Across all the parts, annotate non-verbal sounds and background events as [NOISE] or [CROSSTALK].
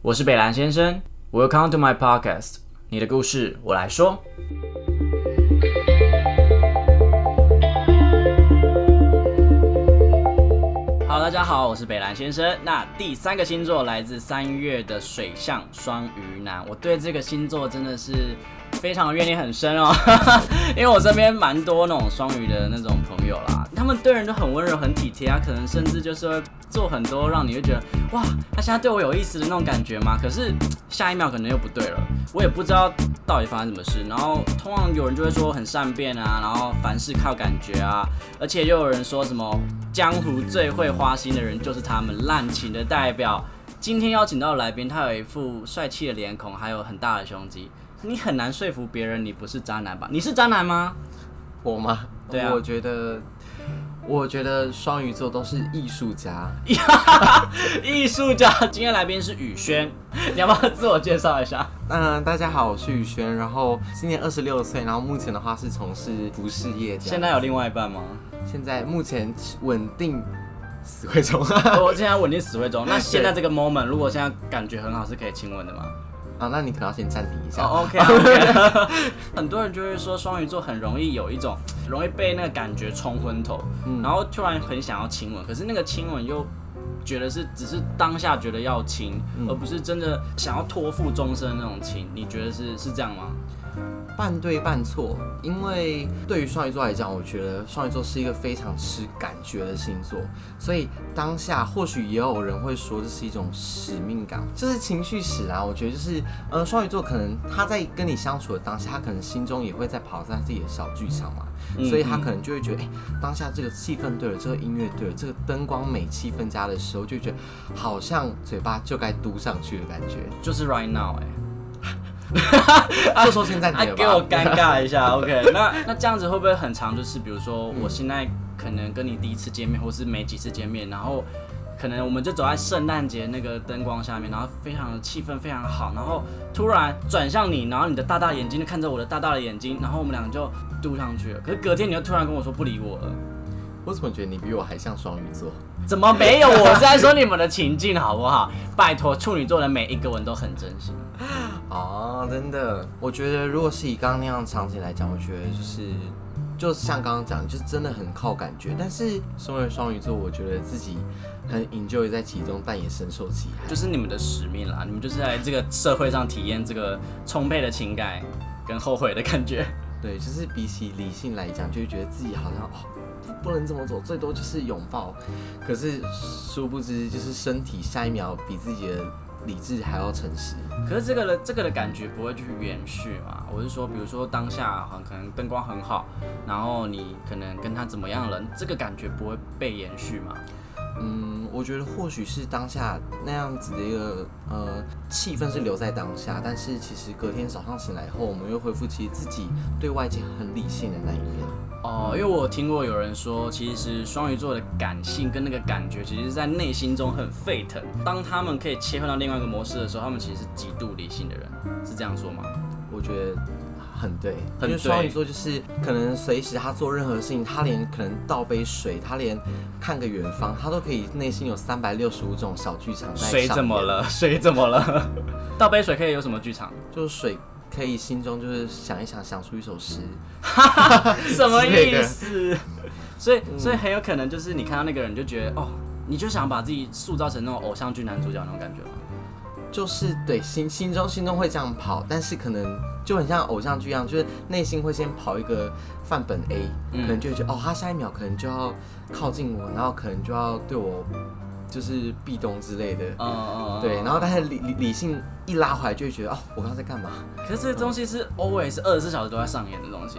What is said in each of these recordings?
我是北兰先生，Welcome to my podcast，你的故事我来说。Hello，大家好，我是北兰先生。那第三个星座来自三月的水象双鱼男，我对这个星座真的是非常怨念很深哦，[LAUGHS] 因为我身边蛮多那种双鱼的那种朋友啦，们对人都很温柔、很体贴啊，可能甚至就是会做很多让你会觉得哇，他现在对我有意思的那种感觉嘛。可是下一秒可能又不对了，我也不知道到底发生什么事。然后通常有人就会说很善变啊，然后凡事靠感觉啊，而且又有人说什么江湖最会花心的人就是他们，滥情的代表。今天邀请到的来宾，他有一副帅气的脸孔，还有很大的胸肌，你很难说服别人你不是渣男吧？你是渣男吗？我吗？对啊我觉得，我觉得双鱼座都是艺术家。[LAUGHS] 艺术家，今天来宾是宇轩，你要不要自我介绍一下？嗯，大家好，我是宇轩，然后今年二十六岁，然后目前的话是从事服饰业。现在有另外一半吗？现在目前稳定死会中 [LAUGHS] 我现在稳定死会中。那现在这个 moment，如果现在感觉很好，是可以亲吻的吗？啊，那你可能要先暂停一下。哦，OK OK。[LAUGHS] [LAUGHS] 很多人就会说双鱼座很容易有一种容易被那个感觉冲昏头，嗯然后突然很想要亲吻，可是那个亲吻又觉得是只是当下觉得要亲，嗯而不是真的想要托付终身的那种亲。你觉得是是这样吗？半对半错，因为对于双鱼座来讲，我觉得双鱼座是一个非常吃感觉的星座，所以当下或许也有人会说这是一种使命感，就是情绪使然。我觉得就是，呃，双鱼座可能他在跟你相处的当下，他可能心中也会在跑在自己的小剧场嘛，嗯所以他可能就会觉得，哎、当下这个气氛对了，这个音乐对了，这个灯光美、气氛佳的时候，就觉得好像嘴巴就该嘟上去的感觉。就是 right now 哎、[LAUGHS] 就说现在你给我尴尬一下，[LAUGHS] OK？那那这样子会不会很长？就是比如说，我现在可能跟你第一次见面，或是没几次见面，然后可能我们就走在圣诞节那个灯光下面，然后非常的气氛非常好，然后突然转向你，然后你的大大眼睛就看着我的大大的眼睛，然后我们两个就嘟上去了。可是隔天你又突然跟我说不理我了，我怎么觉得你比我还像双鱼座？怎么没有？我是在说你们的情境好不好？[LAUGHS] 拜托，处女座的每一个人都很真心。哦，真的，我觉得如果是以刚刚那样的场景来讲，我觉得就是，就像刚刚讲，就是真的很靠感觉。但是身为双鱼座，我觉得自己很 enjoy 在其中，但也深受其害。就是你们的使命啦，你们就是在这个社会上体验这个充沛的情感跟后悔的感觉。[LAUGHS] 对，就是比起理性来讲，就会觉得自己好像哦，不能这么做，最多就是拥抱。可是殊不知，就是身体下一秒比自己的理智还要诚实。可是这个的这个的感觉不会去延续嘛？我是说，比如说当下好像，可能灯光很好，然后你可能跟他怎么样了，这个感觉不会被延续嘛？嗯，我觉得或许是当下那样子的一个呃气氛是留在当下，但是其实隔天早上醒来后，我们又恢复其实自己对外界很理性的那一面。哦，因为我听过有人说，其实双鱼座的感性跟那个感觉，其实是在内心中很沸腾。当他们可以切换到另外一个模式的时候，他们其实是极度理性的人，是这样说吗？我觉得很对，很因为双鱼座就是可能随时他做任何事情，他连可能倒杯水，他连看个远方，他都可以内心有三百六十五种小剧场在水？怎么了？[LAUGHS] 水怎么了？倒杯水可以有什么剧场？就是水可以心中就是想一想，想出一首诗。[LAUGHS] 什么意思？所以，所以很有可能就是你看到那个人，就觉得哦，你就想把自己塑造成那种偶像剧男主角那种感觉吗？就是对心心中心中会这样跑，但是可能就很像偶像剧一样，就是内心会先跑一个范本 A，、嗯可能就会觉得哦，他下一秒可能就要靠近我，然后可能就要对我就是壁咚之类的。对，然后但是理理理性一拉回来，就会觉得哦，我刚刚在干嘛？可是这个东西是 always 二十四小时都在上演的东西，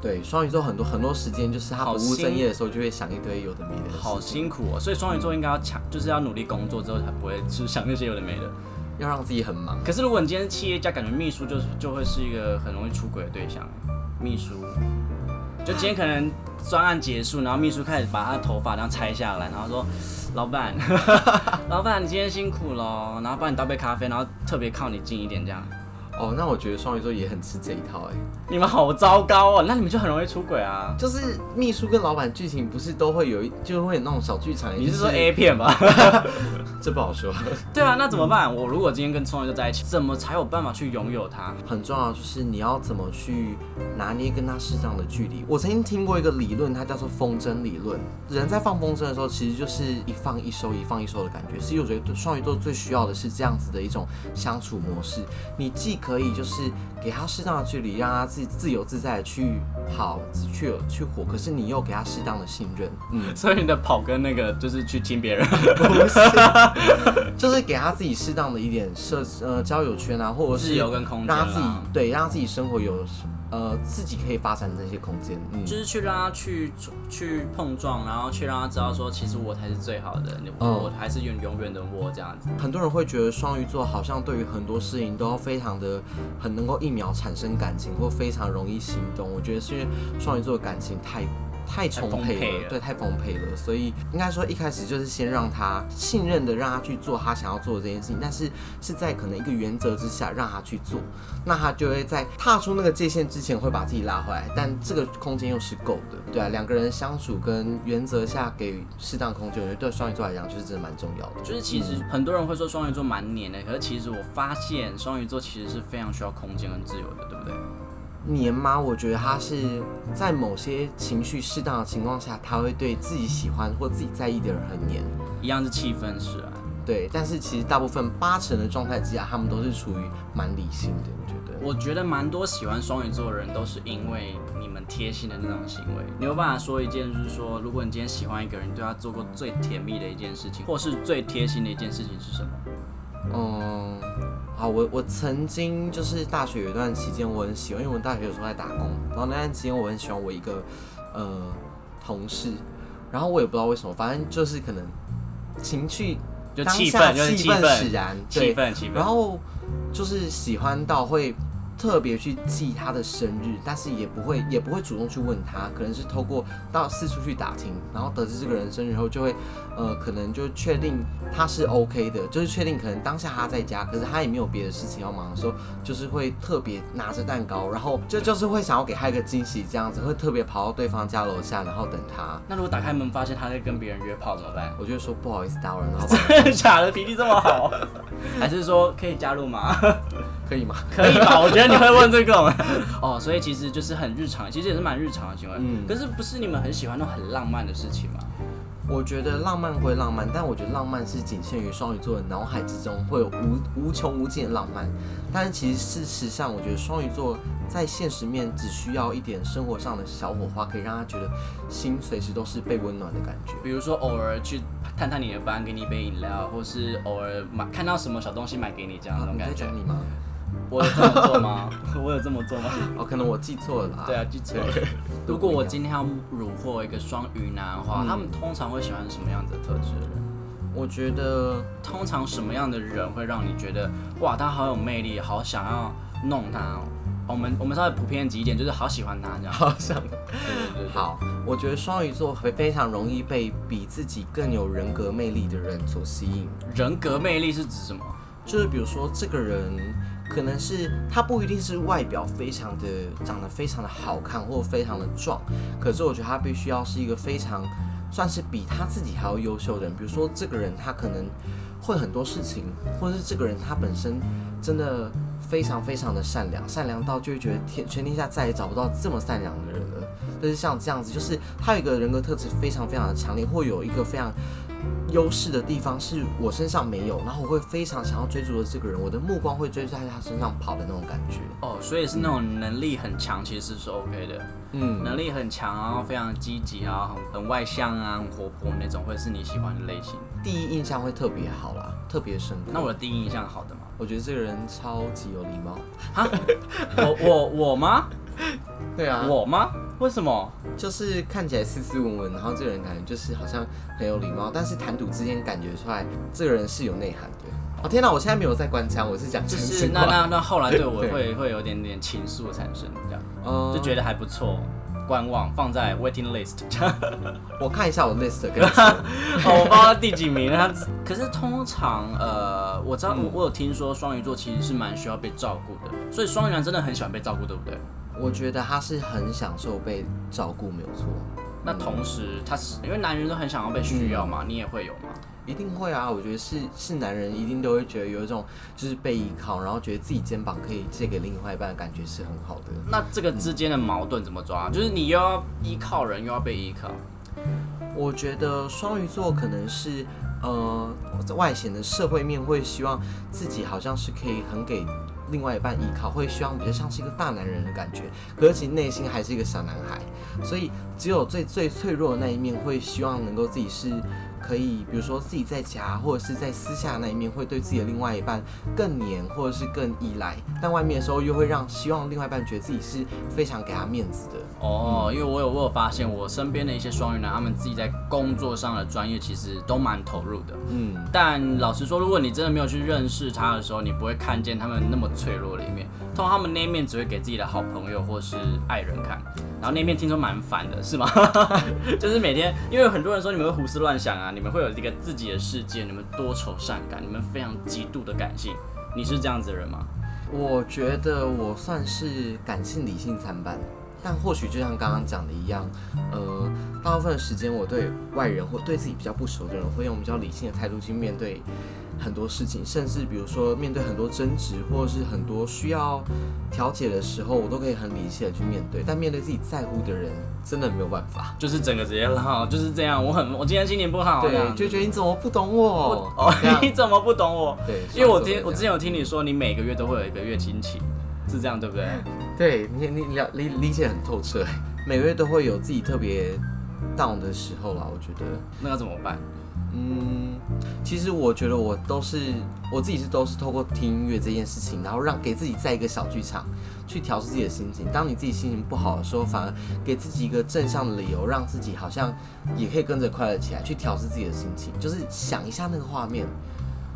对，双鱼座很多很多时间就是他不好务正业的时候，就会想一堆有的没的好辛苦哦。所以双鱼座应该要强，就是要努力工作之后才不会去想那些有的没的。要让自己很忙。可是如果你今天是企业家，感觉秘书就是就会是一个很容易出轨的对象。秘书，就今天可能专案结束，然后秘书开始把他的头发这样拆下来，然后说：“老板，[LAUGHS] 老板，你今天辛苦了。”然后帮你倒杯咖啡，然后特别靠你近一点这样。哦，那我觉得双鱼座也很吃这一套哎，你们好糟糕哦，那你们就很容易出轨啊。就是秘书跟老板剧情不是都会有一就会有那种小剧场，你是说 A 片吧？[LAUGHS] 这不好说。[LAUGHS] 对啊，那怎么办？我如果今天跟双鱼座在一起，怎么才有办法去拥有它？很重要就是你要怎么去拿捏跟他适当的距离。我曾经听过一个理论，它叫做风筝理论。人在放风筝的时候，其实就是一放一收，一放一收的感觉。所以我觉得双鱼座最需要的是这样子的一种相处模式。你既可以就是给他适当的距离，让他自己自由自在的去跑、去去火，可是你又给他适当的信任。嗯，[LAUGHS] 所以你的跑跟那个就是去亲别人，[LAUGHS] 不是，就是给他自己适当的一点社呃交友圈啊，或者是自由跟空间，让他自己对让他自己生活有呃自己可以发展的这些空间。嗯，就是去让他去去碰撞，然后去让他知道说，其实我才是最好的，你嗯我还是永永远的我这样子。很多人会觉得双鱼座好像对于很多事情都非常的很能够一秒产生感情，或非常容易心动。我觉得是因为双鱼座的感情太。太充沛了，对，太丰沛了，所以应该说一开始就是先让他信任的让他去做他想要做的这件事情，但是是在可能一个原则之下让他去做，那他就会在踏出那个界限之前会把自己拉回来，但这个空间又是够的，对啊，两个人相处跟原则下给予适当空间，我觉得对双鱼座来讲就是真的蛮重要的。就是其实很多人会说双鱼座蛮黏的，可是其实我发现双鱼座其实是非常需要空间跟自由的，对不对？黏吗？我觉得他是在某些情绪适当的情况下，他会对自己喜欢或自己在意的人很黏。一样是气氛使然。对，但是其实大部分八成的状态之下，他们都是处于蛮理性的。我觉得，我觉得蛮多喜欢双鱼座的人都是因为你们贴心的那种行为。你有办法说一件，就是说，如果你今天喜欢一个人，你对他做过最甜蜜的一件事情，或是最贴心的一件事情是什么？嗯，好，我我曾经就是大学有一段期间，我很喜欢，因为我大学有时候在打工，然后那段期间我很喜欢我一个呃同事，然后我也不知道为什么，反正就是可能情绪就当下气氛，就是气氛，使然，气对，氛，气氛。然后就是喜欢到会特别去记他的生日，但是也不会也不会主动去问他，可能是透过到四处去打听，然后得知这个人生日后，就会呃可能就确定他是 OK 的，就是确定可能当下他在家，可是他也没有别的事情要忙的时候，就是会特别拿着蛋糕，然后就就是会想要给他一个惊喜，这样子会特别跑到对方家楼下，然后等他。那如果打开门发现他在跟别人约炮怎么办？我就会说不好意思打扰了，然后真的假的？脾气这么好？还是说可以加入吗？[LAUGHS] 可以吗？可以吧？我觉得你会问这个吗 [LAUGHS] 哦，所以其实就是很日常，其实也是蛮日常的行为。嗯可是不是你们很喜欢那种很浪漫的事情吗？我觉得浪漫归浪漫，但我觉得浪漫是仅限于双鱼座的脑海之中，会有无无穷无尽的浪漫。但是其实事实上，我觉得双鱼座在现实面只需要一点生活上的小火花，可以让他觉得心随时都是被温暖的感觉。比如说偶尔去探探你的班，给你一杯饮料，或是偶尔买看到什么小东西买给你这样那种你在感觉讲。你吗？我有这么做吗？[LAUGHS] 我有这么做吗？哦，可能我记错了吧。对啊，记错了。如果我今天要虏获一个双鱼男的话，他们通常会喜欢什么样子的特质的人？我觉得通常什么样的人会让你觉得哇，他好有魅力，好想要弄他哦？我们我们稍微普遍级一点，就是好喜欢他这样。好想对对对对。好，我觉得双鱼座会非常容易被比自己更有人格魅力的人所吸引。人格魅力是指什么？就是比如说这个人可能是他不一定是外表非常的长得非常的好看或非常的壮，可是我觉得他必须要是一个非常算是比他自己还要优秀的人。比如说这个人他可能会很多事情，或者是这个人他本身真的非常非常的善良，善良到就会觉得天全天下再也找不到这么善良的人了。就是像这样子，就是他有一个人格特质非常非常的强烈，或有一个非常优势的地方是我身上没有，然后我会非常想要追逐的这个人，我的目光会追在他身上跑的那种感觉。哦，所以是那种能力很强，其实是 OK 的。嗯，能力很强，然后非常积极啊，很很外向啊，很活泼那种，会是你喜欢的类型。第一印象会特别好啦，特别深刻。那我的第一印象好的吗？我觉得这个人超级有礼貌。我我我吗？[LAUGHS] 对啊，我吗？为什么？就是看起来斯斯文文，然后这个人感觉就是好像很有礼貌，但是谈吐之间感觉出来这个人是有内涵的。哦天哪，我现在没有在官腔，我是讲就。是那那那后来对我 [LAUGHS] 对会会有点点情愫产生，这样嗯就觉得还不错，观望放在 waiting list。[LAUGHS] 我看一下我 list 跟你说。[LAUGHS] 哦，我不知道他第几名，他可是通常呃，我知道我我有听说双鱼座其实是蛮需要被照顾的，所以双鱼男真的很喜欢被照顾，对不对？我觉得他是很享受被照顾，没有错。那同时他是因为男人都很想要被需要嘛，你也会有吗？一定会啊！我觉得是是男人一定都会觉得有一种就是被依靠，然后觉得自己肩膀可以借给另外一半的感觉是很好的。那这个之间的矛盾怎么抓？就是你又要依靠人，又要被依靠。我觉得双鱼座可能是呃外显的社会面会希望自己好像是可以很给另外一半依靠，会希望比较像是一个大男人的感觉，可是其实内心还是一个小男孩，所以只有最最脆弱的那一面会希望能够自己是。可以，比如说自己在家或者是在私下那一面，会对自己的另外一半更黏或者是更依赖，但外面的时候又会让希望另外一半觉得自己是非常给他面子的。哦，因为我有我有发现，我身边的一些双鱼男，他们自己在工作上的专业其实都蛮投入的。嗯，但老实说，如果你真的没有去认识他的时候，你不会看见他们那么脆弱的一面。通常他们那一面只会给自己的好朋友或是爱人看，然后那面听说蛮烦的，是吗？[LAUGHS] 就是每天，因为很多人说你们会胡思乱想啊。你们会有一个自己的世界，你们多愁善感，你们非常极度的感性，你是这样子的人吗？我觉得我算是感性理性参半，但或许就像刚刚讲的一样，呃，大部分的时间我对外人或对自己比较不熟的人，会用比较理性的态度去面对。很多事情，甚至比如说面对很多争执，或者是很多需要调解的时候，我都可以很理性的去面对。但面对自己在乎的人，真的没有办法，就是整个直接唠，就是这样。我很，我今天心情不好，对，就觉得你怎么不懂我？哦，你怎么不懂我？对，因为我听我之前有听你说，你每个月都会有一个月经期，是这样对不对？对你，你了理理解很透彻，每个月都会有自己特别 down 的时候啦。我觉得那要怎么办？嗯，其实我觉得我都是我自己是都是透过听音乐这件事情，然后让给自己在一个小剧场去调试自己的心情。当你自己心情不好的时候，反而给自己一个正向的理由，让自己好像也可以跟着快乐起来，去调试自己的心情。就是想一下那个画面。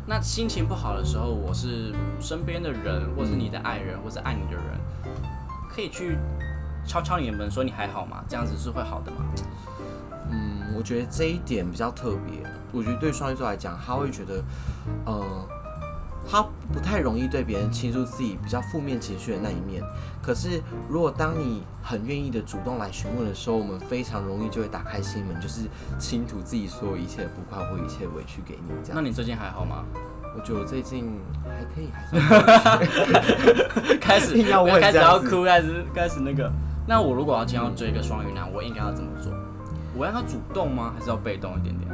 那心情不好的时候，我是身边的人，或是你的爱人，或是爱你的人，可以去敲敲你的门，说你还好吗？这样子是会好的吗？嗯，我觉得这一点比较特别。我觉得对双鱼座来讲，他会觉得，呃，他不太容易对别人倾诉自己比较负面情绪的那一面。可是，如果当你很愿意的主动来询问的时候，我们非常容易就会打开心门，就是倾吐自己所有一切不快或一切委屈给你。这样，那你最近还好吗？我觉得我最近还可以，还是 [LAUGHS] [LAUGHS] 开始要开始要哭，开始开始那个。那我如果要今天要追一个双鱼男，我应该要怎么做？我要他主动吗？还是要被动一点点？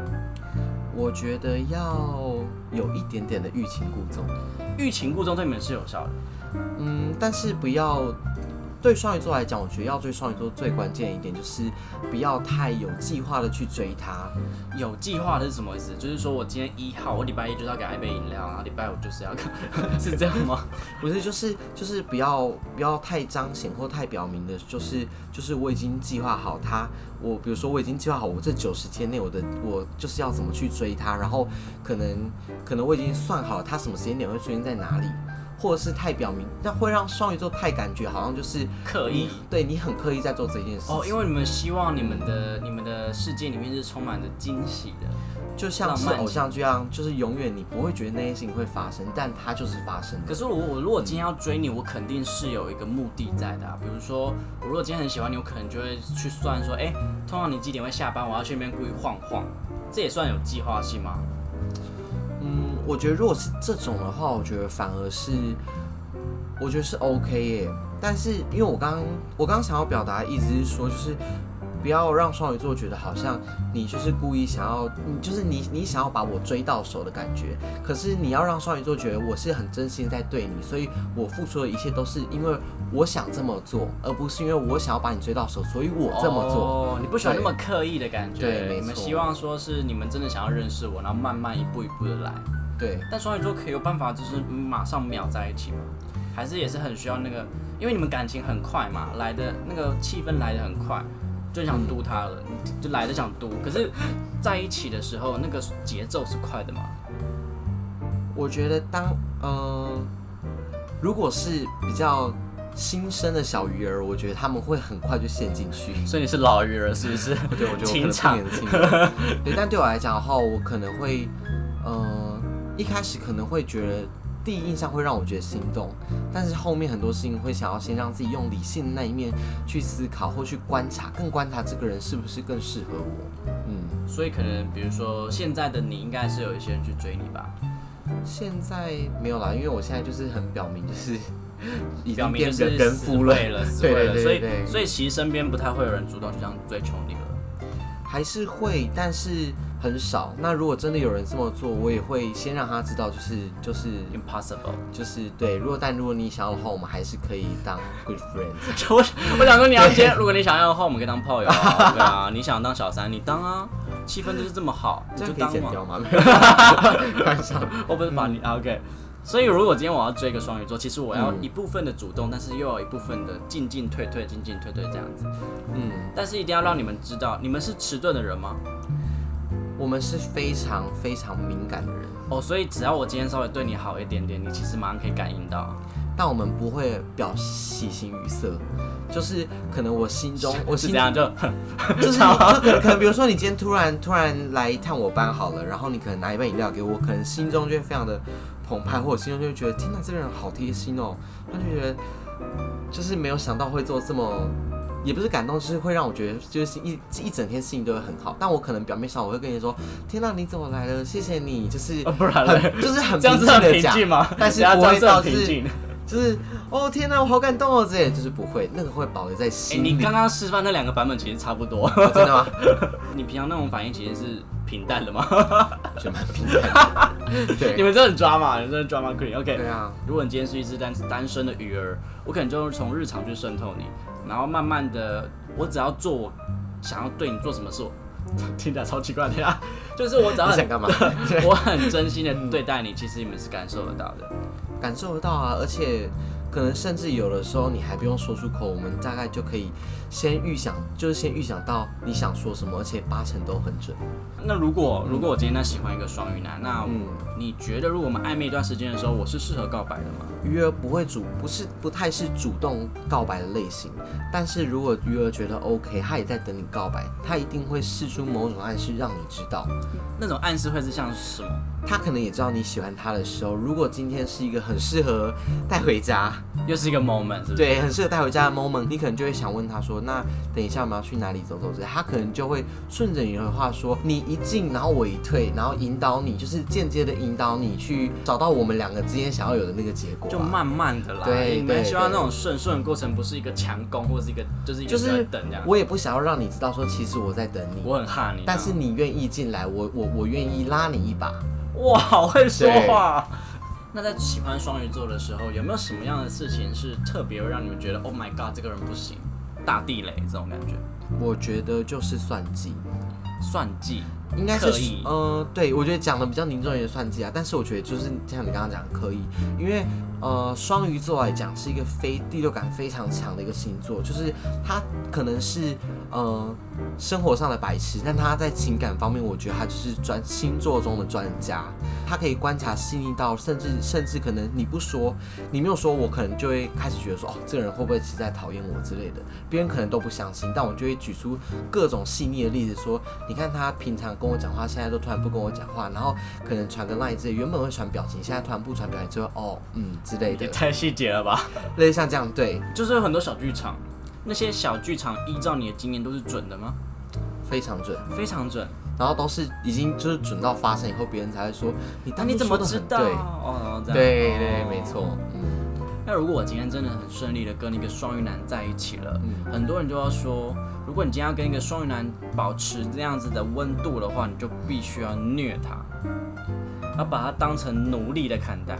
我觉得要有一点点的欲擒故纵，欲擒故纵对你们是有效的。嗯，但是不要。对双鱼座来讲，我觉得要追双鱼座最关键一点就是不要太有计划的去追他。有计划的是什么意思？就是说我今天一号，我礼拜一就是要给他一杯饮料，然后礼拜五就是要，[LAUGHS] 是这样吗？[LAUGHS] 不是，就是就是不要不要太彰显或太表明的，就是就是我已经计划好他，我比如说我已经计划好我这九十天内我的我就是要怎么去追他，然后可能可能我已经算好他什么时间点会出现在哪里。或者是太表明，那会让双鱼座太感觉好像就是刻意，对你很刻意在做这件事。哦，因为你们希望你们的你们的世界里面是充满着惊喜的，就像是偶像剧一样，就是永远你不会觉得那些事情会发生，但它就是发生。可是我我如果今天要追你，我肯定是有一个目的在的。啊比如说，我如果今天很喜欢你，我可能就会去算说，哎，通常你几点会下班？我要去那边故意晃晃，这也算有计划性吗？我觉得如果是这种的话，我觉得反而是，我觉得是 OK 耶。但是因为我刚我刚刚想要表达的意思是说，就是。不要让双鱼座觉得好像你就是故意想要，你就是你你想要把我追到手的感觉。可是你要让双鱼座觉得我是很真心在对你，所以我付出的一切都是因为我想这么做，而不是因为我想要把你追到手，所以我这么做。哦，你不喜欢那么刻意的感觉。对，你们希望说是你们真的想要认识我，然后慢慢一步一步的来。对。但双鱼座可以有办法就是马上秒在一起吗？还是也是很需要那个，因为你们感情很快嘛，来的那个气氛来的很快。就想嘟他了，就来的想嘟，可是在一起的时候，那个节奏是快的吗？我觉得当呃，如果是比较新生的小鱼儿，我觉得他们会很快就陷进去。所以你是老鱼儿是不是？对，我觉得我可能不 [LAUGHS] 年轻。对，但对我来讲的话，我可能会呃，一开始可能会觉得第一印象会让我觉得心动，但是后面很多事情会想要先让自己用理性的那一面去思考或去观察，更观察这个人是不是更适合我。嗯，所以可能比如说现在的你，应该是有一些人去追你吧？现在没有啦，因为我现在就是很表明就是 [LAUGHS] 已经变成人夫了，对了，对所以所以其实身边不太会有人主动去这样追求你了。还是会，但是很少。那如果真的有人这么做，我也会先让他知道，就是就是。Impossible。就是对，如果但如果你想要的话，我们还是可以当 good friends。[LAUGHS] 我我想说，你要接，如果你想要的话，我们可以当炮友啊。[LAUGHS] 对啊，你想当小三，你当啊，气氛就是这么好，你就当嘛。样可以剪掉吗？[LAUGHS] 没有，开玩笑。我不是把你、啊 OK。所以如果今天我要追一个双鱼座，其实我要嗯一部分的主动，但是又有一部分的进进退退，进进退退这样子。嗯，但是一定要让你们知道，你们是迟钝的人吗？我们是非常非常敏感的人，哦，所以只要我今天稍微对你好一点点，你其实马上可以感应到。但我们不会表喜形于色，就是可能我心中我心是这样就，就 [LAUGHS] 是就可能可能比如说你今天突然突然来一趟我班好了，然后你可能拿一杯饮料给我，可能心中就会非常的澎湃，或者心中就会觉得天哪，这个人好贴心哦，他就觉得就是没有想到会做这么。也不是感动，就是会让我觉得，就是一一整天心情都会很好。但我可能表面上我会跟你说：“天哪，你怎么来了？谢谢你。”就是哦不然嘞就是很平静的讲，平静吗？但是不会这样是很到就是。就是哦天哪，我好感动哦之类，就是不会，那个会保留在哎、心里。你刚刚示范那两个版本其实差不多。哦真的吗？[LAUGHS] 你平常那种反应其实是平淡的吗？我 [LAUGHS] 觉得蛮平淡的。[LAUGHS] 对，你们真的很抓嘛？你们真的抓嘛 queen。OK，对啊，如果你今天是一只单单身的鱼儿，我可能就从日常去渗透你，然后慢慢的，我只要做我想要对你做什么事，[LAUGHS] 听起来超奇怪的呀，[LAUGHS] 就是我只要很想干嘛？[LAUGHS] 我很真心的对待你，其实你们是感受得到的。感受得到啊，而且可能甚至有的时候你还不用说出口，我们大概就可以先预想，就是先预想到你想说什么，而且八成都很准。那如果如果我今天在喜欢一个双鱼男，那嗯你觉得如果我们暧昧一段时间的时候，我是适合告白的吗？鱼儿不会主，不是不太是主动告白的类型，但是如果鱼儿觉得 OK，他也在等你告白，他一定会试出某种暗示让你知道。那种暗示会是像什么？他可能也知道你喜欢他的时候，如果今天是一个很适合带回家，又是一个 moment，是不是？对，很适合带回家的 moment，你可能就会想问他说，那等一下我们要去哪里走走之类，他可能就会顺着你的话说，你一进，然后我一退，然后引导你，就是间接的引导你去找到我们两个之间想要有的那个结果、啊，就慢慢的啦。对希望那种顺顺的过程，不是一个强攻，或者是一个就是一个就是在等这样。我也不想要让你知道说，其实我在等你，我很怕你，但是你愿意进来，我我我愿意拉你一把。哇，好会说话。那在喜欢双鱼座的时候，有没有什么样的事情是特别会让你们觉得 Oh my God，这个人不行，大地雷这种感觉？我觉得就是算计，算计，应该是刻意。呃，对我觉得讲的比较凝重一点算计啊，但是我觉得就是像你刚刚讲的刻意，因为呃双鱼座来讲是一个非第六感非常强的一个星座，就是他可能是呃生活上的白痴，但他在情感方面，我觉得他就是专星座中的专家，他可以观察细腻到，甚至甚至可能你不说，你没有说，我可能就会开始觉得说，哦，这个人会不会其实在讨厌我之类的，别人可能都不相信，但我就会举出各种细腻的例子说，你看他平常跟我讲话，现在都突然不跟我讲话，然后可能传个 line 之类，原本会传表情，现在突然不传表情，就会哦，嗯之类的，也太细节了吧？[LAUGHS] 类似像这样，对，就是有很多小剧场，那些小剧场依照你的经验都是准的吗？非常准，非常准。然后都是已经就是准到发生以后，别人才会说你当你怎么知道？哦，这样对对，哦没错，嗯那如果我今天真的很顺利的跟一个双鱼男在一起了，嗯很多人就要说，如果你今天要跟一个双鱼男保持这样子的温度的话，你就必须要虐他，要把他当成奴隶的看待，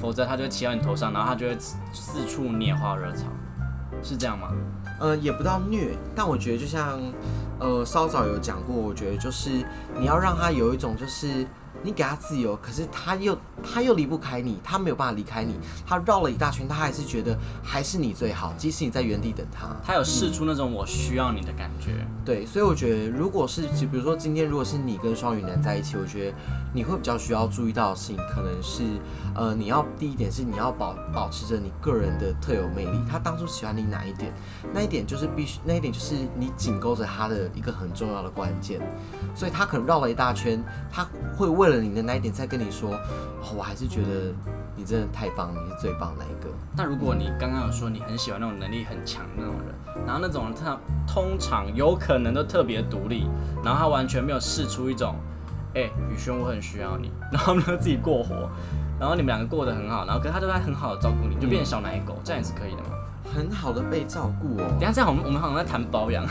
否则他就会骑到你头上，然后他就会四处拈花惹草，是这样吗？呃，也不到虐，但我觉得就像呃稍早有讲过，我觉得就是你要让他有一种就是你给他自由，可是他又他又离不开你，他没有办法离开你，他绕了一大圈，他还是觉得还是你最好，即使你在原地等他。他有试出那种我需要你的感觉，对，所以我觉得，如果是就比如说今天如果是你跟双鱼男在一起，我觉得你会比较需要注意到的事情，可能是呃，你要第一点是你要保保持着你个人的特有魅力。他当初喜欢你哪一点，那一点就是必须，那一点就是你紧勾着他的一个很重要的关键。所以他可能绕了一大圈，他会为了你的那一点再跟你说，哦，我还是觉得你真的太棒，你是最棒那一个。那如果你刚刚有说你很喜欢那种能力很强的那种人，然后那种人他通常有可能都特别独立，然后他完全没有试出一种，哎、宇轩我很需要你，然后呢自己过活，然后你们两个过得很好，然后可是他都在很好的照顾你，就变成小奶狗，这样也是可以的嘛？很好的被照顾哦等。下这样我们我们好像在谈保养，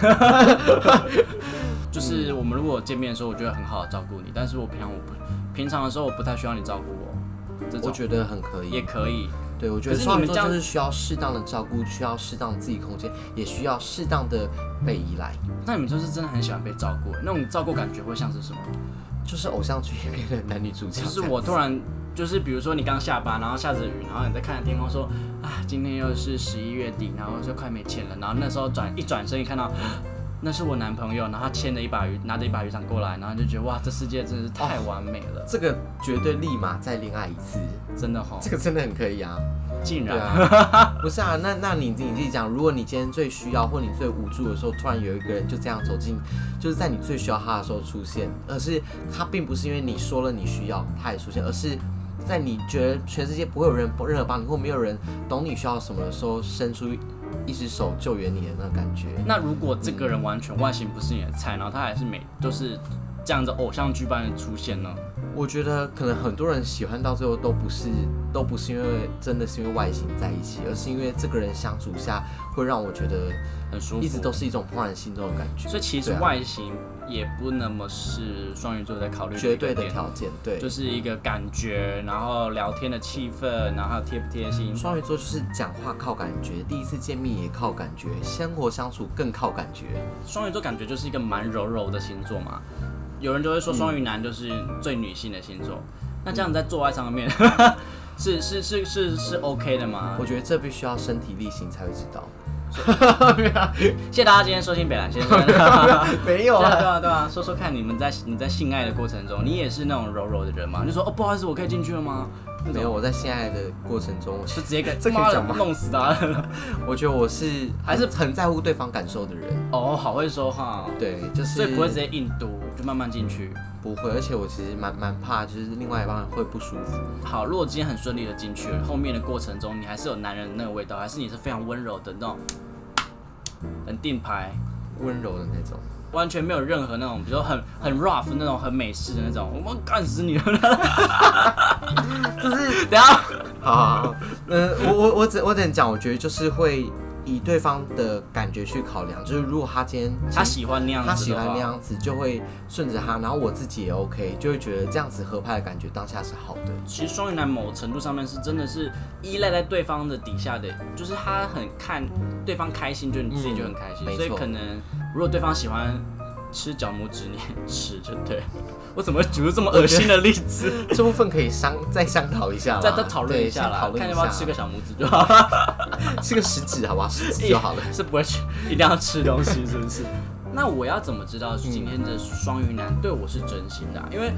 [LAUGHS] 就是我们如果见面的时候，我觉得很好的照顾你，但是我平常我不平常的时候我不太需要你照顾我，我觉得很可以也，可以。对我觉得是你们这样是需要适当的照顾，需要适当的自己空间，也需要适当的被依赖，那你们就是真的很喜欢被照顾，那种照顾感觉会像是什么？就是偶像剧里面的男女主角。就是我突然就是比如说你刚下班，然后下着雨，然后你在看着天空说啊，今天又是十一月底，然后就快没钱了，然后那时候转一转身一看到。那是我男朋友，然后他牵着一把鱼，拿着一把雨伞过来，然后就觉得哇，这世界真是太完美了，这个绝对立马再恋爱一次，真的吼，这个真的很可以啊。竟然、啊，不是啊，那那你你自己讲，如果你今天最需要或你最无助的时候，突然有一个人就这样走进，就是在你最需要他的时候出现，而是他并不是因为你说了你需要他也出现，而是在你觉得全世界不会有人任何帮你或没有人懂你需要什么的时候，伸出一只手救援你的那个感觉。那如果这个人完全外形不是你的菜，然后他还是每都是这样子偶像剧般的出现呢？我觉得可能很多人喜欢到最后都不是都不是因为真的是因为外形在一起，而是因为这个人相处下会让我觉得很舒服，一直都是一种怦然心动的感觉。所以其实外形也不那么是双鱼座在考虑绝对的条件，对，就是一个感觉，然后聊天的气氛，然后还有贴不贴心。双鱼座就是讲话靠感觉，第一次见面也靠感觉，生活相处更靠感觉。双鱼座感觉就是一个蛮柔柔的星座嘛，有人就会说双鱼男就是最女性的星座。那这样在做爱上面 [LAUGHS] 是是是是是 OK 的吗我？觉得这必须要身体力行才会知道。[LAUGHS] 谢谢大家今天收听北兰先生。没有啊对啊对啊，说说看你们在你在性爱的过程中，你也是那种柔柔的人吗？就说哦不好意思，我可以进去了吗？没有，我在性爱的过程中，我是直接给 [LAUGHS] 这妈弄死他。我觉得我是还是很在乎对方感受的人。哦，好会说话哦，对，就是所以不会直接硬读，就慢慢进去。不会，而且我其实蛮蛮怕，就是另外一半会不舒服。好，如果今天很顺利的进去了，后面的过程中你还是有男人的那个味道，还是你是非常温柔的那种，很定牌，温柔的那种，完全没有任何那种，比如说很很 rough 那种很美式的那种，我们干死你了。[LAUGHS] 就是等下，好好好，呃，我我我只我只能讲，我觉得就是会以对方的感觉去考量，就是如果他今天他喜欢那样子，他喜欢那样子，就会顺着他，然后我自己也 OK，就会觉得这样子合拍的感觉当下是好的。其实双鱼男某程度上面是真的是依赖在对方的底下的，就是他很看对方开心，就你自己就很开心，嗯所以可能如果对方喜欢吃脚拇指，你吃就对。我怎么会举出这么恶心的例子？[LAUGHS] 这部分可以商再商讨一下，再再讨论一下啦看要不要下吃个小拇指就好。[LAUGHS] 吃个食指好不好？食指就好了。[LAUGHS] 是不会去一定要吃东西，是不是？那我要怎么知道今天的双鱼男对我是真心的啊、因为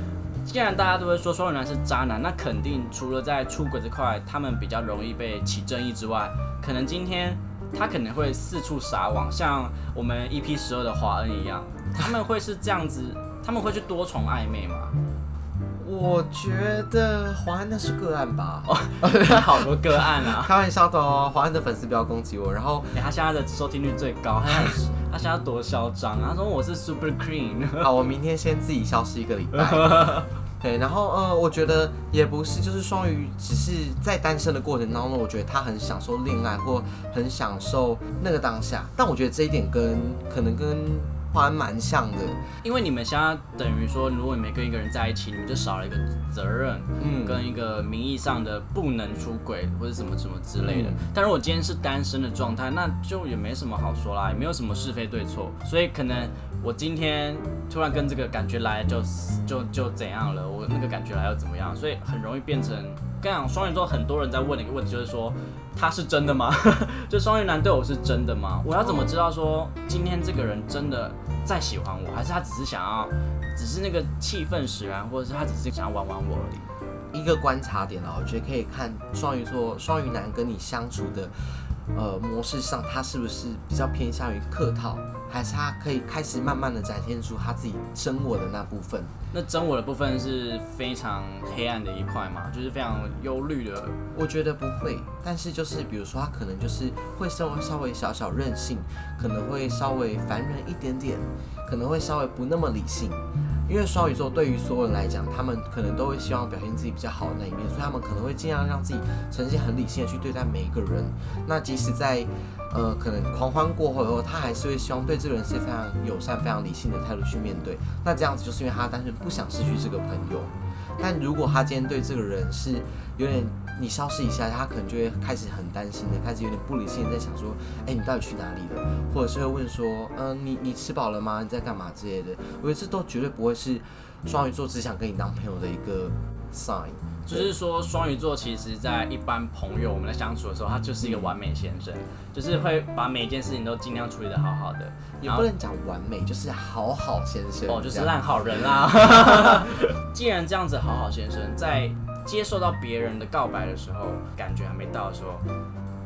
既然大家都会说双鱼男是渣男，那肯定除了在出轨这块他们比较容易被起争议之外，可能今天他可能会四处撒网，像我们 EP 十二的华恩一样，他们会是这样子，他们会去多重暧昧吗？我觉得华安那是个案吧，哦 [LAUGHS] 好多个案啊！[LAUGHS] 开玩笑的哦，华安的粉丝不要攻击我。然后欸他现在的收听率最高，他很 [LAUGHS] 他现在多嚣张啊！他说我是 Super Queen，好，我明天先自己消失一个礼拜。对，然后呃，我觉得也不是，就是双鱼只是在单身的过程当中，我觉得他很享受恋爱或很享受那个当下。但我觉得这一点跟可能跟花安蛮像的，因为你们现在等于说，如果你没跟一个人在一起，你们就少了一个责任，嗯跟一个名义上的不能出轨或者什么什么之类的。嗯但如果今天是单身的状态，那就也没什么好说啦，也没有什么是非对错，所以可能我今天突然跟这个感觉来就就就怎样了，我那个感觉来又怎么样，所以很容易变成。跟你讲，双鱼座很多人在问的一个问题就是说，他是真的吗？[LAUGHS] 就双鱼男对我是真的吗？我要怎么知道说今天这个人真的在喜欢我，还是他只是想要，只是那个气氛使然，或者是他只是想要玩玩我而已？一个观察点啊，我觉得可以看双鱼座、双鱼男跟你相处的呃模式上，他是不是比较偏向于客套，还是他可以开始慢慢的展现出他自己真我的那部分？那真我的部分是非常黑暗的一块嘛，就是非常忧虑的。我觉得不会，但是就是比如说他可能就是会稍微稍微小小任性，可能会稍微烦人一点点，可能会稍微不那么理性。因为双鱼座对于所有人来讲，他们可能都会希望表现自己比较好的那一面，所以他们可能会尽量让自己呈现很理性的去对待每一个人。那即使在呃可能狂欢过后以后，他还是会希望对这个人是非常友善、非常理性的态度去面对。那这样子就是因为他单纯不想失去这个朋友。但如果他今天对这个人是有点你消失一下，他可能就会开始很担心的，开始有点不理性的在想说，哎，你到底去哪里了？或者是会问说，嗯，你你吃饱了吗？你在干嘛之类的？我觉得这都绝对不会是双鱼座只想跟你当朋友的一个 sign。就是说，双鱼座其实在一般朋友我们在相处的时候，他就是一个完美先生，就是会把每一件事情都尽量处理的好好的。也不能讲完美，就是好好先生。哦，就是烂好人啦。[LAUGHS] 既然这样子，好好先生在接受到别人的告白的时候，感觉还没到的时候，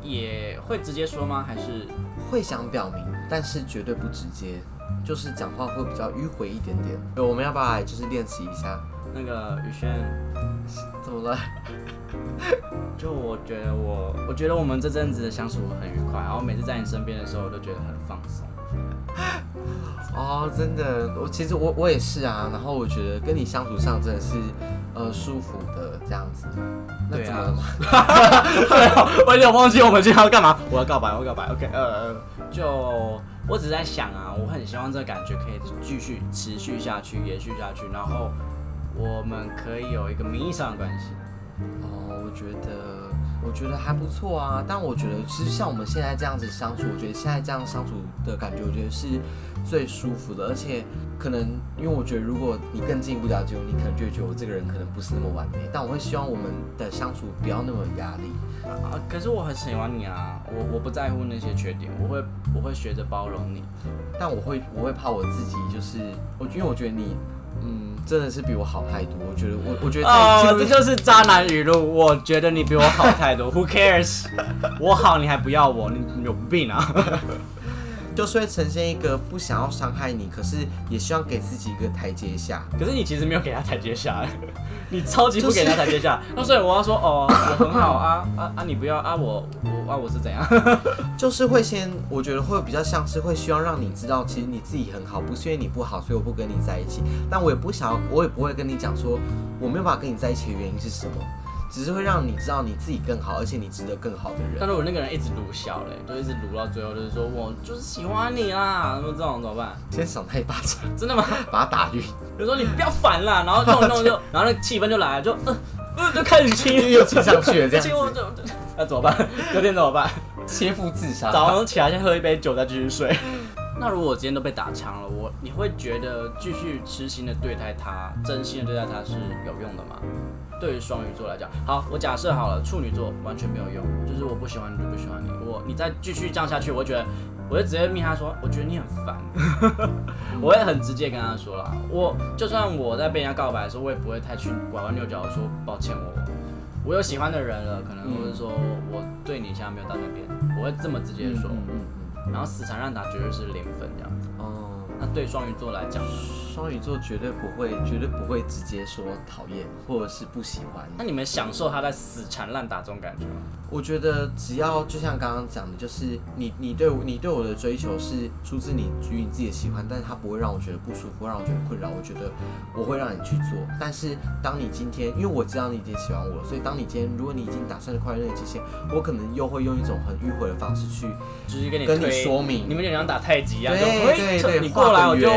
也会直接说吗？还是会想表明，但是绝对不直接，就是讲话会比较迂回一点点。我们要不要来就是练习一下？那个宇轩，怎么了？[LAUGHS] 就我觉得我，我觉得我们这阵子的相处很愉快，然后每次在你身边的时候，我都觉得很放松。[LAUGHS] 哦，真的，我其实我我也是啊，然后我觉得跟你相处上真的是呃舒服的这样子。[LAUGHS] 对啊，我有点忘记我们今天要干嘛。我要告白，我要告白。OK，呃，就我只是在想啊，我很希望这个感觉可以继续持续下去，延续下去，然后我们可以有一个名义上的关系。哦，我觉得。我觉得还不错啊，但我觉得其实像我们现在这样子相处，我觉得现在这样相处的感觉，我觉得是最舒服的。而且可能因为我觉得，如果你更进一步了解我，你可能就会觉得我这个人可能不是那么完美。但我会希望我们的相处不要那么有压力啊。可是我很喜欢你啊，我我不在乎那些缺点，我会我会学着包容你。但我会我会怕我自己，就是我因为我觉得你。嗯，真的是比我好太多。我觉得，我 [LAUGHS] 我觉得，哦，这就是渣男语录。我觉得你比我好太多。Who cares？我好，你还不要我？你有病啊！就是会呈现一个不想要伤害你，可是也希望给自己一个台阶下。可是你其实没有给他台阶下，[LAUGHS] 你超级不给他台阶下。那所以我要说，哦，我很好啊 [LAUGHS] 啊啊！你不要啊我我啊我是怎样？[LAUGHS] 就是会先，我觉得会比较像是会希望让你知道，其实你自己很好，不是因为你不好，所以我不跟你在一起。但我也不想要，我也不会跟你讲说我没有办法跟你在一起的原因是什么。只是会让你知道你自己更好，而且你值得更好的人。但如果那个人一直撸笑嘞，就一直撸到最后，就是说我就是喜欢你啦，那么这种怎么办？先赏他一巴掌，真的吗？把他打晕。就说你不要烦啦，然后弄弄就，[LAUGHS] 然后那气氛就来了，就呃呃就开始亲，又亲上去了，这样。亲我就，那怎么办？隔天怎么办？切腹自杀。早上起来先喝一杯酒，再继续睡。那如果我今天都被打枪了，我你会觉得继续痴心的对待他，真心的对待他是有用的吗？对于双鱼座来讲，好，我假设好了，处女座完全没有用，就是我不喜欢你就不喜欢你，我你再继续这样下去，我觉得我就直接命他说，我觉得你很烦，[LAUGHS] 我会很直接跟他说啦，我就算我在被人家告白的时候，我也不会太去拐弯抹角的说抱歉我。我有喜欢的人了，可能或者说我对你现在没有到那边，我会这么直接说，然后死缠烂打绝对是零分这样子。哦。那对双鱼座来讲，双鱼座绝对不会，绝对不会直接说讨厌或者是不喜欢。那你们享受他在死缠烂打这种感觉吗？我觉得只要就像刚刚讲的，就是你你对我你对我的追求是出自你于你自己的喜欢，但是他不会让我觉得不舒服，让我觉得困扰。我觉得我会让你去做。但是当你今天，因为我知道你已经喜欢我了，所以当你今天如果你已经打算跨越那个极限，我可能又会用一种很迂回的方式去，就是跟你跟你说明，你们就像打太极一样，对对对，你过来我就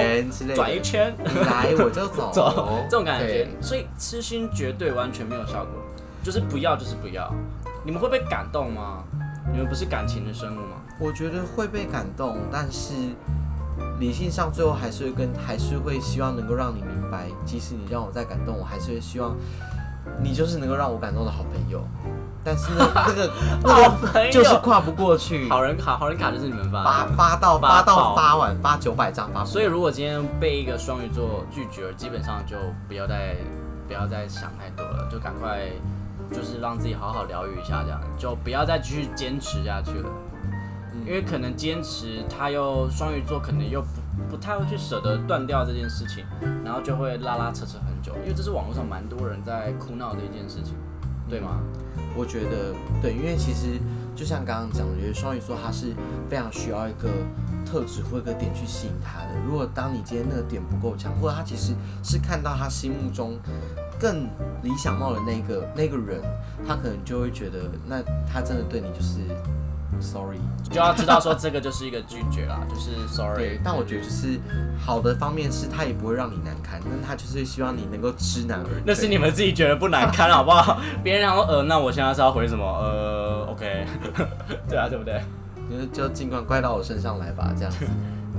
转一圈，来我就走，[LAUGHS] 走这种感觉。所以痴心绝对完全没有效果，就是不要就是不要。你们会被感动吗？你们不是感情的生物吗？我觉得会被感动，但是理性上最后还是会跟，还是会希望能够让你明白，即使你让我再感动，我还是会希望你就是能够让我感动的好朋友。但是呢，[LAUGHS] 那个就是跨不过去。好人卡，好人卡就是你们发发发到发到发完发九百张发。所以如果今天被一个双鱼座拒绝，基本上就不要再不要再想太多了，就赶快。就是让自己好好疗愈一下，这样就不要再继续坚持下去了。因为可能坚持，他又双鱼座可能又不不太会去舍得断掉这件事情，然后就会拉拉扯扯很久，因为这是网络上蛮多人在哭闹的一件事情，对吗？我觉得对，因为其实就像刚刚讲的，我觉得双鱼座他是非常需要一个特质或一个点去吸引他的。如果当你今天那个点不够强，或者他其实是看到他心目中更理想貌的那个那个人，他可能就会觉得，那他真的对你就是 sorry，就要知道说这个就是一个拒绝啦，[LAUGHS] 就是 sorry 对。。但我觉得就是好的方面是，他也不会让你难堪，但他就是希望你能够知难而退。那是你们自己觉得不难堪，好不好？[LAUGHS] 别人然后，呃，那我现在是要回什么？呃，OK，[LAUGHS] 对啊，对不对？就是就尽管怪到我身上来吧，这样子。啊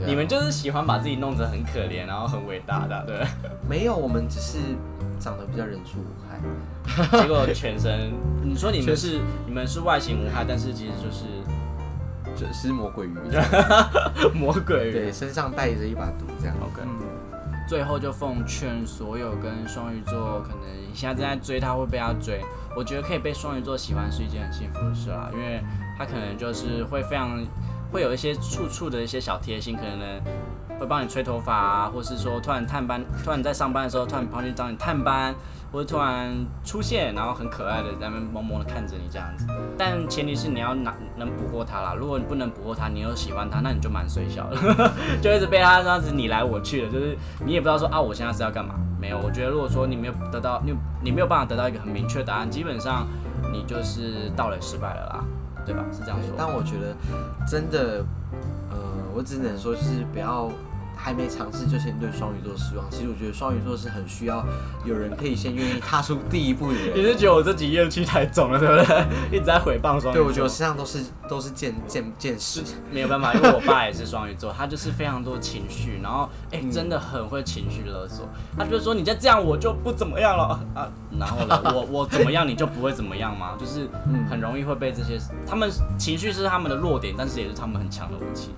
你们就是喜欢把自己弄得很可怜，然后很伟大的，对。没有，我们只是长得比较人畜无害。[LAUGHS] 结果全身，你说你们是你们是外形无害，但是其实就是就是魔鬼鱼，[LAUGHS] 魔鬼鱼。对，身上带着一把毒，这样。OK，最后就奉劝所有跟双鱼座可能现在正在追他会被他追，我觉得可以被双鱼座喜欢是一件很幸福的事啦，因为他可能就是会非常会有一些处处的一些小贴心，可能会帮你吹头发啊，或是说突然探班，突然在上班的时候突然跑去找你探班，或者突然出现，然后很可爱的在那边萌萌的看着你这样子。但前提是你要拿能捕获他啦，如果你不能捕获他，你又喜欢他，那你就蛮衰小的，[LAUGHS] 就一直被他这样子你来我去的，就是你也不知道说啊我现在是要干嘛。没有，我觉得如果说你没有得到你你没有办法得到一个很明确的答案，基本上你就是到了失败了啦，对吧？是这样说。但我觉得真的，呃，我只能说就是不要还没尝试就先对双鱼座失望。其实我觉得双鱼座是很需要有人可以先愿意踏出第一步的人你。是觉得我这几怨气太重了，对不对？一直在诽谤双鱼座。对，我觉得我身上都是都是见见见识。[LAUGHS] 没有办法，因为我爸也是双鱼座，他就是非常多情绪，然后哎、嗯真的很会情绪勒索。[LAUGHS] 他就说你再这样我就不怎么样了 [LAUGHS] 啊，然后呢，我我怎么样你就不会怎么样吗？就是嗯很容易会被这些，他们情绪是他们的弱点，但是也是他们很强的武器。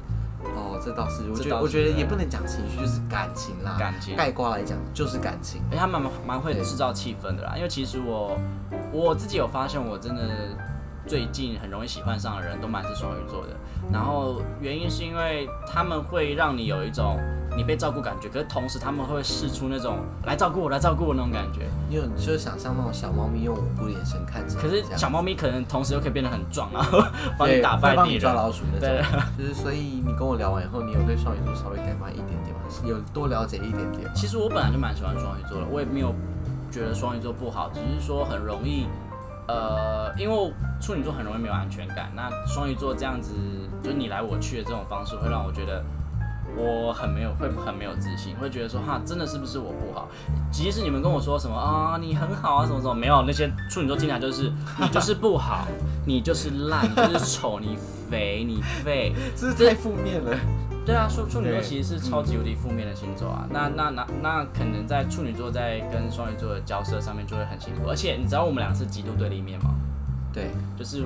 哦，这倒是，我觉得我觉得也不能讲情绪，就是感情啦。感情概括来讲就是感情。哎、他们蛮蛮会制造气氛的啦，因为其实我我自己有发现，我真的最近很容易喜欢上的人都蛮是双鱼座的。然后原因是因为他们会让你有一种你被照顾感觉，可是同时他们会试出那种来照顾我、来照顾我那种感觉。你有就是想象那种小猫咪用无辜的眼神看着你，可是小猫咪可能同时又可以变得很壮，然后帮你打败会帮你敌人。抓老鼠那对种。就是所以你跟我聊完以后，你有对双鱼座稍微改观一点点吗？有多了解一点点？其实我本来就蛮喜欢双鱼座的，我也没有觉得双鱼座不好，只是说很容易，呃，因为处女座很容易没有安全感，那双鱼座这样子就你来我去的这种方式，会让我觉得我很没有会很没有自信，会觉得说哈，真的是不是我不好？即使你们跟我说什么啊，你很好啊，什么什么，没有那些处女座经常就是你就是不好，你就是烂，你就是丑，你肥，你废，[LAUGHS] 这是太负面了。对啊，处处女座其实是超级无敌负面的星座啊。那那那那可能在处女座在跟双鱼座的交涉上面就会很辛苦，而且你知道我们俩是极度对立面吗？对，就是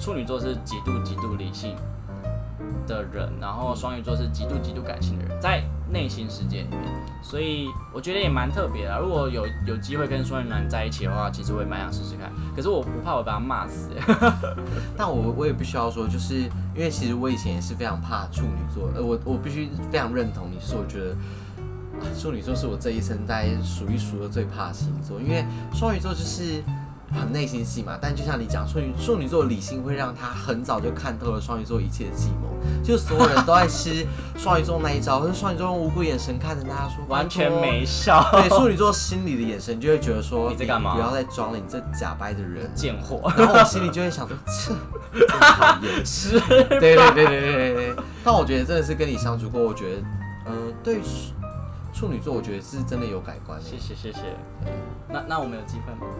处女座是极度极度理性的人，然后双鱼座是极度极度感性的人，在内心世界里面，所以我觉得也蛮特别的。如果有有机会跟双鱼男在一起的话，其实我也蛮想试试看。可是我不怕我把他骂死、欸，[LAUGHS] 但我我也必须要说，就是因为其实我以前也是非常怕处女座，呃，我我必须非常认同你，是我觉得。处女座是我这一生在数一数二最怕星座，因为双鱼座就是很内心戏嘛。但就像你讲，处女处女座的理性会让他很早就看透了双鱼座一切的计谋，就所有人都在吃双鱼座那一招，就是双鱼座用无辜眼神看着大家说，完全没笑，对，处女座心里的眼神就会觉得说你在干嘛不要再装了，你这假掰的人。贱货，然后我心里就会想说，[LAUGHS] 切，真讨厌。[LAUGHS] 是对对对对对对对。但我觉得真的是跟你相处过，我觉得，嗯、对于处女座，我觉得是真的有改观的。谢谢谢谢。那那我们有机会吗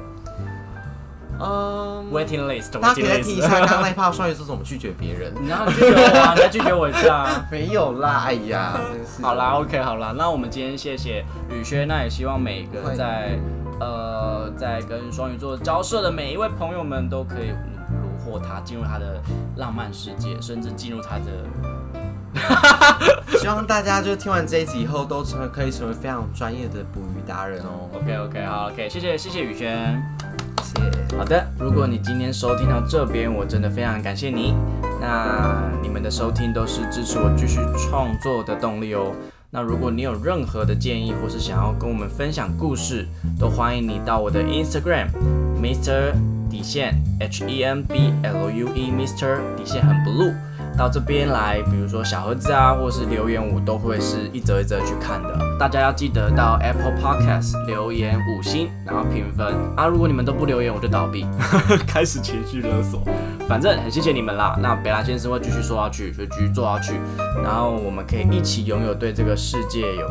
嗯，？Waiting list，大家可以 waiting 再 list 听一下刚刚那一趴 [LAUGHS] 双鱼座怎么拒绝别人。你要拒绝我啊！你再拒绝我一次啊！[LAUGHS] 没有啦，哎呀，真是。好啦，OK，好啦，那我们今天谢谢宇轩，那也希望每个在呃在跟双鱼座交涉的每一位朋友们都可以虏获他，进入他的浪漫世界，甚至进入他的 [LAUGHS] 希望大家就听完这一集以后，都成为可以成为非常专业的捕鱼达人哦。OK OK 好 OK，谢谢谢谢宇轩。好的，如果你今天收听到这边，我真的非常感谢你。那你们的收听都是支持我继续创作的动力哦。那如果你有任何的建议，或是想要跟我们分享故事，都欢迎你到我的 Instagram Mister 底线 H E M B L U E Mister 底线很 blue 到这边来，比如说小盒子啊，或是留言，我都会是一则一则去看的。大家要记得到 Apple Podcast 留言五星，然后评分啊。如果你们都不留言，我就倒闭，[LAUGHS] 开始情绪勒索。反正很谢谢你们啦。那北兰先生会继续说下去，就继续做下去，然后我们可以一起拥有对这个世界有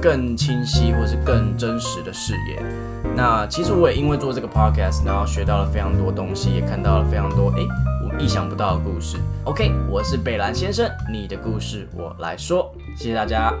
更清晰或是更真实的视野。那其实我也因为做这个 podcast，然后学到了非常多东西，也看到了非常多诶我意想不到的故事。OK，我是北兰先生，你的故事我来说，谢谢大家。